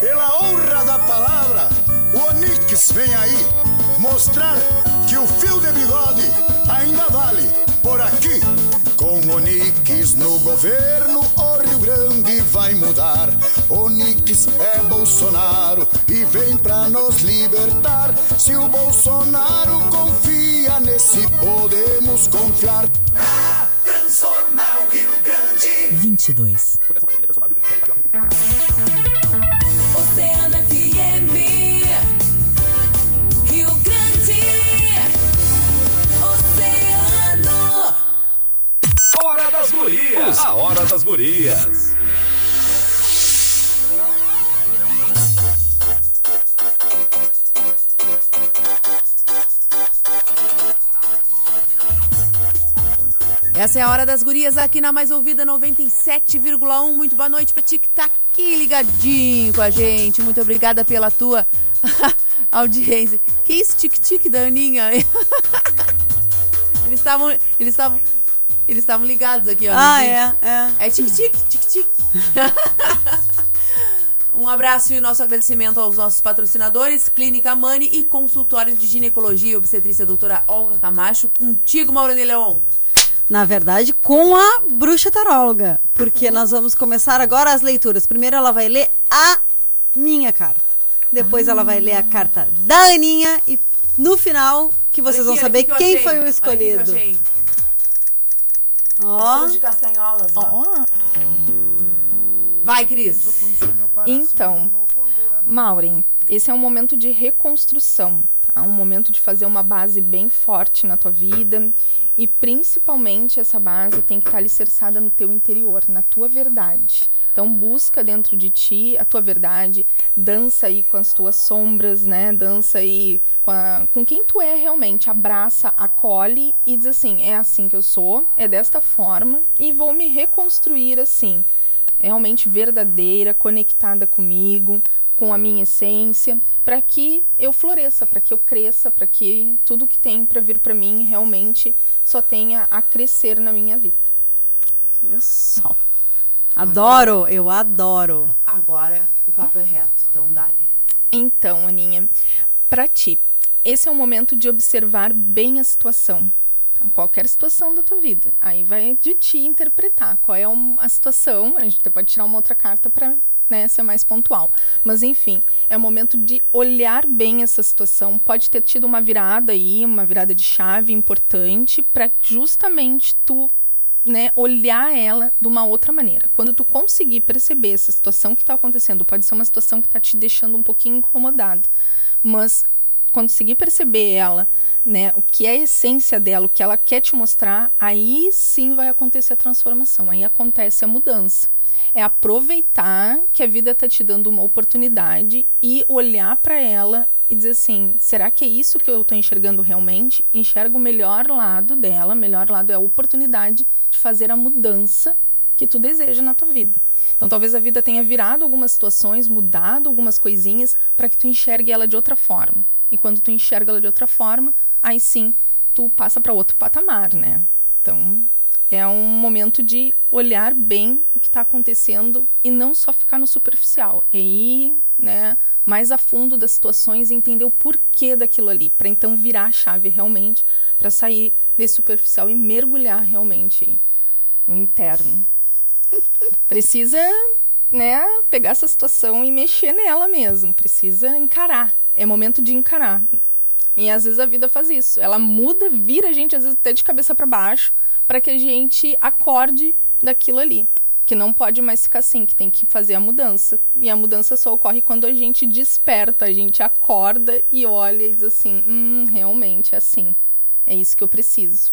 Pela honra da palavra, o Onix vem aí mostrar que o fio de bigode ainda vale por aqui. Com Onix no governo, o Rio Grande vai mudar. Onix é Bolsonaro e vem pra nos libertar. Se o Bolsonaro confia nesse, podemos confiar. Transformar o Rio Grande. 22. Oceano FM, Rio Grande, Oceano. Hora das Gurias. A Hora das Gurias. Essa é a Hora das Gurias aqui na Mais Ouvida 97,1. Muito boa noite pra ti que tá aqui ligadinho com a gente. Muito obrigada pela tua audiência. Que isso, tic-tic da Aninha? eles estavam. Eles estavam. Eles estavam ligados aqui, ó. Ah, é, é. É tic-tic, tic-tic. um abraço e nosso agradecimento aos nossos patrocinadores, Clínica Mani e Consultório de Ginecologia e Obstetrícia Doutora Olga Camacho. Contigo, Maurane Leon. Na verdade, com a bruxa taróloga. Porque nós vamos começar agora as leituras. Primeiro ela vai ler a minha carta. Depois ela vai ler a carta da Aninha. E no final, que vocês Olha vão aqui, saber aqui que quem achei. foi o aqui escolhido. Ó. Som de castanholas. Ó. Vai, Cris. Então, Maureen, esse é um momento de reconstrução, tá? Um momento de fazer uma base bem forte na tua vida e principalmente essa base tem que estar alicerçada no teu interior, na tua verdade. Então busca dentro de ti a tua verdade, dança aí com as tuas sombras, né? Dança aí com, a- com quem tu é realmente, abraça, acolhe e diz assim, é assim que eu sou, é desta forma e vou me reconstruir assim realmente verdadeira, conectada comigo, com a minha essência, para que eu floresça, para que eu cresça, para que tudo que tem para vir para mim realmente só tenha a crescer na minha vida. Olha só. Adoro, eu adoro. Agora o papo é reto, então dale. Então, Aninha, para ti, esse é o momento de observar bem a situação. tá? Qualquer situação da tua vida. Aí vai de ti interpretar qual é um- a situação. A gente até pode tirar uma outra carta para né, ser mais pontual. Mas, enfim, é o momento de olhar bem essa situação. Pode ter tido uma virada aí, uma virada de chave importante para justamente tu né, olhar ela de uma outra maneira. Quando tu conseguir perceber essa situação que está acontecendo, pode ser uma situação que está te deixando um pouquinho incomodada, mas conseguir perceber ela, né, o que é a essência dela, o que ela quer te mostrar, aí sim vai acontecer a transformação, aí acontece a mudança. É aproveitar que a vida está te dando uma oportunidade e olhar para ela e dizer assim, será que é isso que eu estou enxergando realmente? Enxerga o melhor lado dela, melhor lado é a oportunidade de fazer a mudança que tu deseja na tua vida. Então talvez a vida tenha virado algumas situações, mudado algumas coisinhas para que tu enxergue ela de outra forma. E quando tu enxerga ela de outra forma, aí sim tu passa para outro patamar, né? Então é um momento de olhar bem o que está acontecendo e não só ficar no superficial, é ir, né, mais a fundo das situações e entender o porquê daquilo ali, para então virar a chave realmente, para sair desse superficial e mergulhar realmente no interno. Precisa, né, pegar essa situação e mexer nela mesmo, precisa encarar. É momento de encarar. E às vezes a vida faz isso. Ela muda, vira a gente às vezes até de cabeça para baixo, para que a gente acorde daquilo ali, que não pode mais ficar assim, que tem que fazer a mudança. E a mudança só ocorre quando a gente desperta, a gente acorda e olha e diz assim: "Hum, realmente é assim. É isso que eu preciso".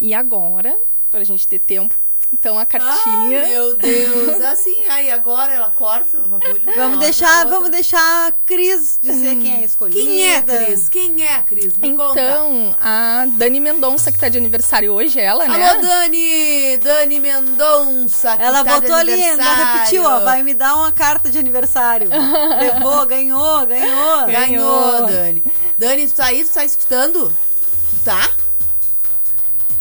E agora, para a gente ter tempo, então a cartinha. Ah, meu Deus. Assim, aí agora ela corta o bagulho. Vamos deixar, vamos deixar a Cris dizer quem é a escolhida. Quem é Cris? Quem é a Cris? Me conta. Então, a Dani Mendonça, que tá de aniversário hoje, ela, né? Alô, Dani! Dani Mendonça. que Ela tá de botou ali, aniversário. repetiu, ó, vai me dar uma carta de aniversário. Levou, ganhou, ganhou. Ganhou, Dani. Dani, tu tá aí? Tu tá escutando? Tu tá?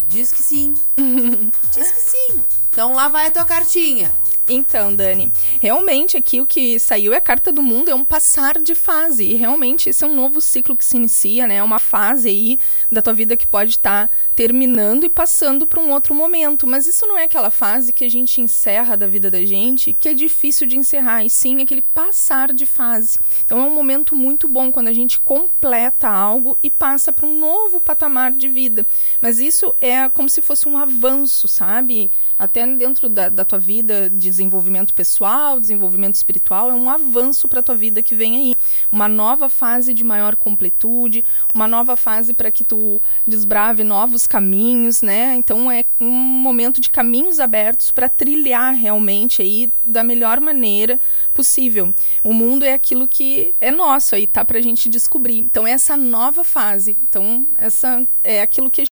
Diz que sim. Diz que sim. Então lá vai a tua cartinha. Então, Dani, realmente aqui o que saiu é a carta do mundo, é um passar de fase. E realmente esse é um novo ciclo que se inicia, né? É uma fase aí da tua vida que pode estar terminando e passando para um outro momento. Mas isso não é aquela fase que a gente encerra da vida da gente, que é difícil de encerrar, e sim aquele passar de fase. Então é um momento muito bom quando a gente completa algo e passa para um novo patamar de vida. Mas isso é como se fosse um avanço, sabe? Até dentro da, da tua vida, dizer desenvolvimento pessoal, desenvolvimento espiritual, é um avanço para a tua vida que vem aí. Uma nova fase de maior completude, uma nova fase para que tu desbrave novos caminhos, né? Então é um momento de caminhos abertos para trilhar realmente aí da melhor maneira possível. O mundo é aquilo que é nosso aí, tá pra gente descobrir. Então essa nova fase, então essa é aquilo que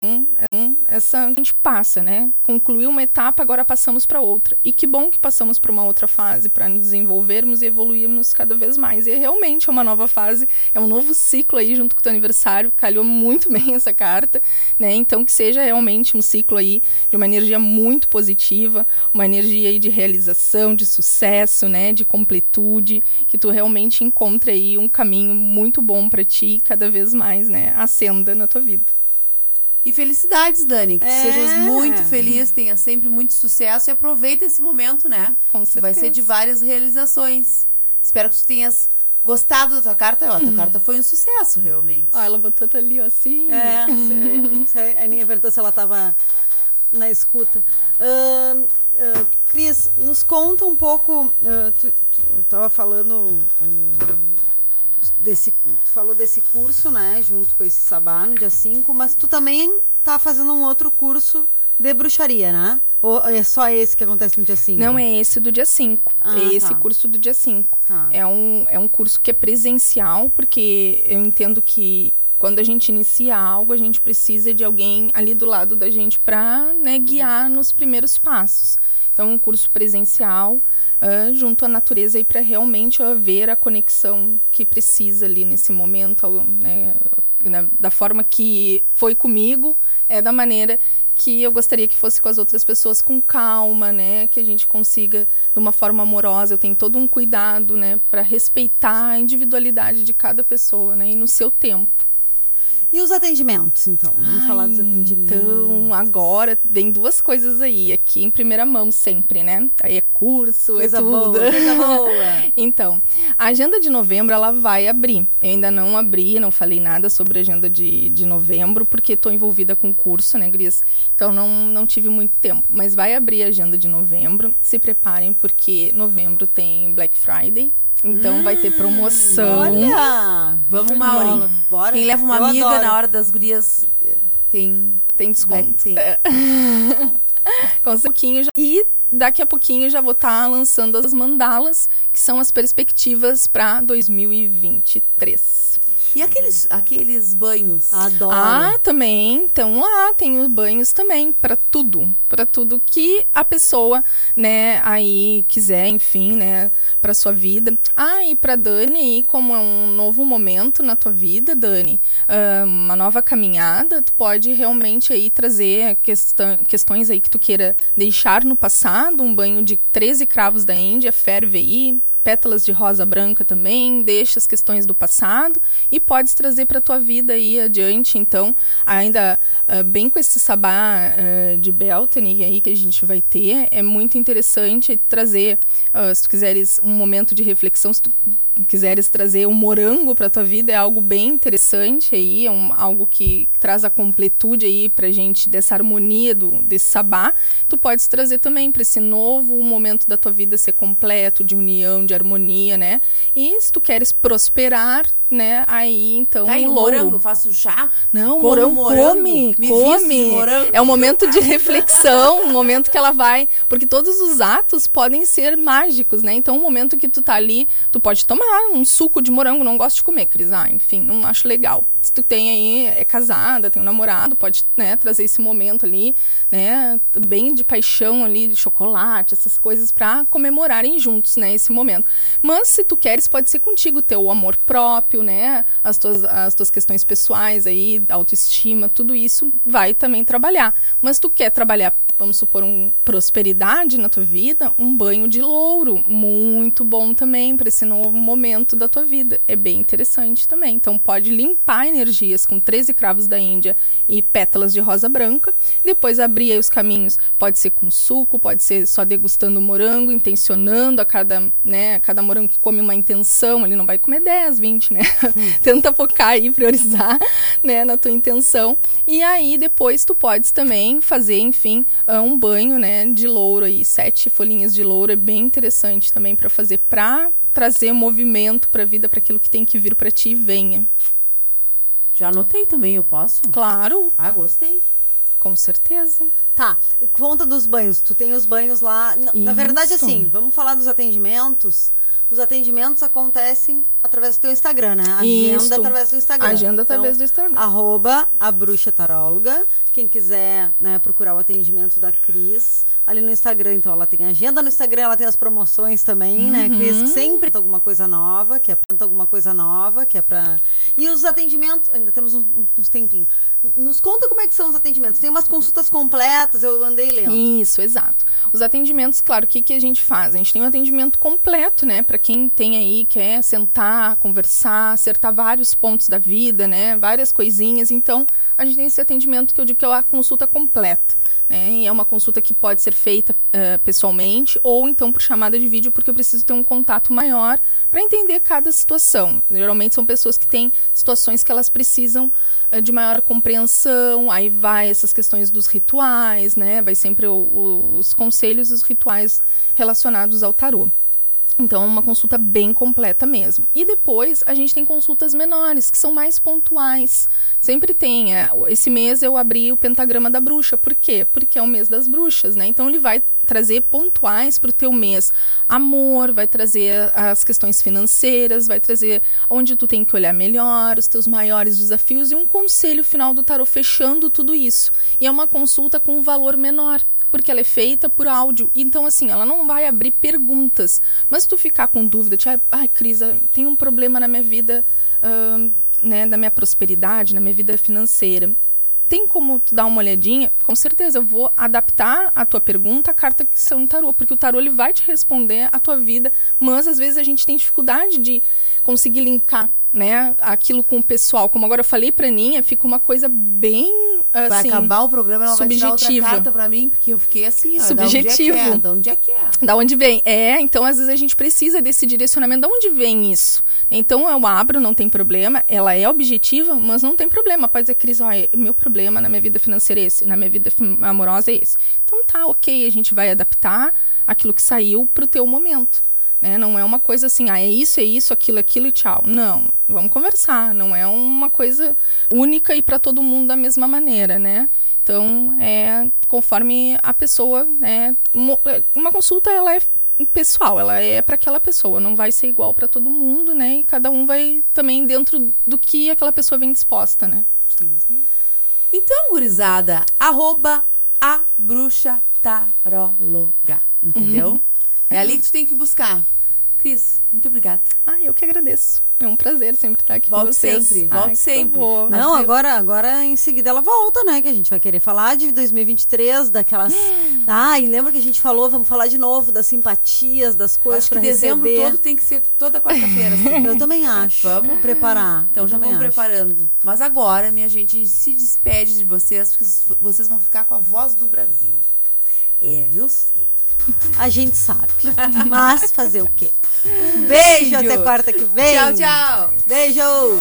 essa a gente passa, né? Concluiu uma etapa, agora passamos para outra. E que bom que passamos para uma outra fase para nos desenvolvermos e evoluirmos cada vez mais. E é realmente uma nova fase, é um novo ciclo aí junto com o teu aniversário. Calhou muito bem essa carta, né? Então que seja realmente um ciclo aí de uma energia muito positiva, uma energia aí de realização, de sucesso, né? De completude, que tu realmente encontre aí um caminho muito bom para ti cada vez mais, né? Acenda na tua vida. E felicidades, Dani. Que É. sejas muito feliz, tenha sempre muito sucesso e aproveita esse momento, né? Com Que Vai ser certeza. de várias realizações. Espero que tu tenhas gostado da tua carta. Ó, a tua carta foi um sucesso, realmente. Ó, ela botou ali, ó, assim. É, a Aninha perguntou se ela estava na escuta. Ahn, ah, Cris, nos conta um pouco. ah, tu, tu tava falando ah, desse. Tu falou desse curso, né? Junto com esse sabá no dia 5, mas tu também tá fazendo um outro curso de bruxaria, né? Ou é só esse que acontece no dia 5? Não, é esse do dia 5. Ah, é esse tá. curso do dia 5. Tá. É, um, é um curso que é presencial, porque eu entendo que quando a gente inicia algo, a gente precisa de alguém ali do lado da gente para né, guiar nos primeiros passos. Então, é um curso presencial ah, junto à natureza para realmente haver a conexão que precisa ali nesse momento, né, da forma que foi comigo, é da maneira que eu gostaria que fosse com as outras pessoas com calma, né, que a gente consiga de uma forma amorosa. Eu tenho todo um cuidado, né, para respeitar a individualidade de cada pessoa, né, e no seu tempo. E os atendimentos, então? Vamos falar dos atendimentos. Então, agora vem duas coisas aí, aqui em primeira mão sempre, né? Aí é curso, Coisa é tudo. boa, coisa boa. então, a agenda de novembro, ela vai abrir. Eu ainda não abri, não falei nada sobre a agenda de, de novembro, porque estou envolvida com o curso, né, Gris? Então, não, não tive muito tempo. Mas vai abrir a agenda de novembro. Se preparem, porque novembro tem Black Friday. Então, vai ter promoção. Olha! Vamos, Mauri. Bora. Quem leva uma Eu amiga adoro. na hora das gurias tem... Tem desconto. Tem. Com um pouquinho já. E daqui a pouquinho já vou estar lançando as mandalas, que são as perspectivas para 2023. E aqueles, aqueles banhos? Adoro. Ah, também. Então lá tem os banhos também para tudo, para tudo que a pessoa, né, aí quiser, enfim, né, para sua vida. Ah, e para Dani aí, como é um novo momento na tua vida, Dani, ah, uma nova caminhada, tu pode realmente aí trazer questão, questões aí que tu queira deixar no passado, um banho de 13 cravos da Índia, ferve aí, pétalas de rosa branca também, deixa as questões do passado e podes trazer para tua vida aí adiante. Então, ainda ah, bem com esse sabá ah, de Beltane aí que a gente vai ter, é muito interessante trazer, ah, se tu quiseres um momento de reflexão, se tu quiseres trazer um morango para tua vida é algo bem interessante aí, é um, algo que traz a completude aí pra gente dessa harmonia do desse sabá. Tu podes trazer também para esse novo momento da tua vida ser completo, de união, de harmonia, né? E se tu queres prosperar, né? Aí então Tá, e morango, faço chá? Não, Como morango, morango? come, Me come. morango? É um momento de reflexão, um momento que ela vai, porque todos os atos podem ser mágicos, né? Então, o momento que tu tá ali, tu pode tomar um suco de morango, não gosto de comer, Cris, ah, enfim, não acho legal. Se tu tem aí, é casada, tem um namorado, pode, né, trazer esse momento ali, né, bem de paixão ali, de chocolate, essas coisas pra comemorarem juntos, né, esse momento. Mas se tu queres, pode ser contigo, teu amor próprio, né, as tuas, as tuas questões pessoais aí, autoestima, tudo isso vai também trabalhar. Mas tu quer trabalhar vamos supor, um prosperidade na tua vida, um banho de louro, muito bom também para esse novo momento da tua vida. É bem interessante também. Então pode limpar energias com 13 cravos da Índia e pétalas de rosa branca. Depois abrir os caminhos, pode ser com suco, pode ser só degustando morango, intencionando a cada, né, a cada morango que come uma intenção, ele não vai comer 10, 20, né? Tenta focar aí, priorizar, né, na tua intenção. E aí depois tu podes também fazer, enfim, um banho, né, de louro aí, sete folhinhas de louro é bem interessante também para fazer para trazer movimento para a vida, para aquilo que tem que vir para ti, venha. Já anotei também, eu posso? Claro. Ah, gostei. Com certeza. Tá, conta dos banhos. Tu tem os banhos lá. Na, na verdade, assim, vamos falar dos atendimentos. Os atendimentos acontecem através do teu Instagram, né? Agenda Isso. através do Instagram. Agenda através Então, do Instagram. Arroba a bruxa taróloga. Quem quiser né, procurar o atendimento da Cris ali no Instagram, então ela tem agenda no Instagram, ela tem as promoções também, né, Cris? Uhum. Que sempre tem alguma coisa nova, que é pra- alguma coisa nova, que é pra. E os atendimentos, ainda temos uns, uns tempinhos. Nos conta como é que são os atendimentos. Tem umas consultas completas, eu andei lendo. Isso, exato. Os atendimentos, claro, o que, que a gente faz? A gente tem um atendimento completo, né? Para quem tem aí, quer sentar, conversar, acertar vários pontos da vida, né? Várias coisinhas. Então, a gente tem esse atendimento que eu digo que é a consulta completa. Né? E é uma consulta que pode ser feita eh, pessoalmente ou então por chamada de vídeo, porque eu preciso ter um contato maior para entender cada situação. Geralmente são pessoas que têm situações que elas precisam eh, de maior compreensão, aí vai essas questões dos rituais, né? Vai sempre o- o- os conselhos e os rituais relacionados ao tarô. Então, uma consulta bem completa mesmo. E depois, a gente tem consultas menores, que são mais pontuais. Sempre tem. é, esse mês eu abri o pentagrama da bruxa. Por quê? Porque é o mês das bruxas, né? Então, ele vai trazer pontuais para o teu mês. Amor, vai trazer as questões financeiras, vai trazer onde tu tem que olhar melhor, os teus maiores desafios e um conselho final do tarot fechando tudo isso. E é uma consulta com um valor menor porque ela é feita por áudio. Então, assim, ela não vai abrir perguntas. Mas se tu ficar com dúvida, tipo, ai, Cris, ah, tem um problema na minha vida, ahn, né, na minha prosperidade, na minha vida financeira. Tem como tu dar uma olhadinha? Com certeza, eu vou adaptar a tua pergunta à carta que são no tarô, porque o tarô ele vai te responder a tua vida, mas às vezes a gente tem dificuldade de conseguir linkar, né, aquilo com o pessoal. Como agora eu falei pra Ninha, fica uma coisa bem assim, Vai acabar o programa, ela vai tirar outra carta pra mim, porque eu fiquei assim, ó, Subjetivo. Da onde é que é? Da onde é que é? Da onde vem? É, então às vezes a gente precisa desse direcionamento. Da onde vem isso? Então eu abro, não tem problema. Ela é objetiva, mas não tem problema. Pode dizer, Cris, ó, é- meu problema na minha vida financeira é esse, na minha vida amorosa é esse. Então tá, ok, a gente vai adaptar aquilo que saiu pro teu momento. Né? Não é uma coisa assim, ah, é isso, é isso, aquilo, aquilo e tchau. Não, vamos conversar. Não é uma coisa única e para todo mundo da mesma maneira, né? Então, é conforme a pessoa, né? Mo- Uma consulta, ela é pessoal, ela é para aquela pessoa, não vai ser igual para todo mundo, né? E cada um vai também dentro do que aquela pessoa vem disposta, né? Então, gurizada, arroba a bruxa taróloga, entendeu? Uhum. É ali que tu tem que buscar. Cris, muito obrigada. Ah, eu que agradeço. É um prazer sempre estar aqui Volte com vocês. sempre, Ai, volte que sempre. favor. Não, agora, agora em seguida ela volta, né? Que a gente vai querer falar de 2023, daquelas. Ah, e lembra que a gente falou, vamos falar de novo das simpatias, das coisas Acho que dezembro receber. todo tem que ser toda quarta-feira. assim. Eu também acho. Vamos preparar. Então Eu já vamos acho. preparando. Mas agora, minha gente, a gente se despede de vocês, porque vocês vão ficar com a voz do Brasil. É, eu sei. A gente sabe. Mas fazer o quê? Um beijo, Beijo. até quarta que vem. Tchau, tchau. Beijo.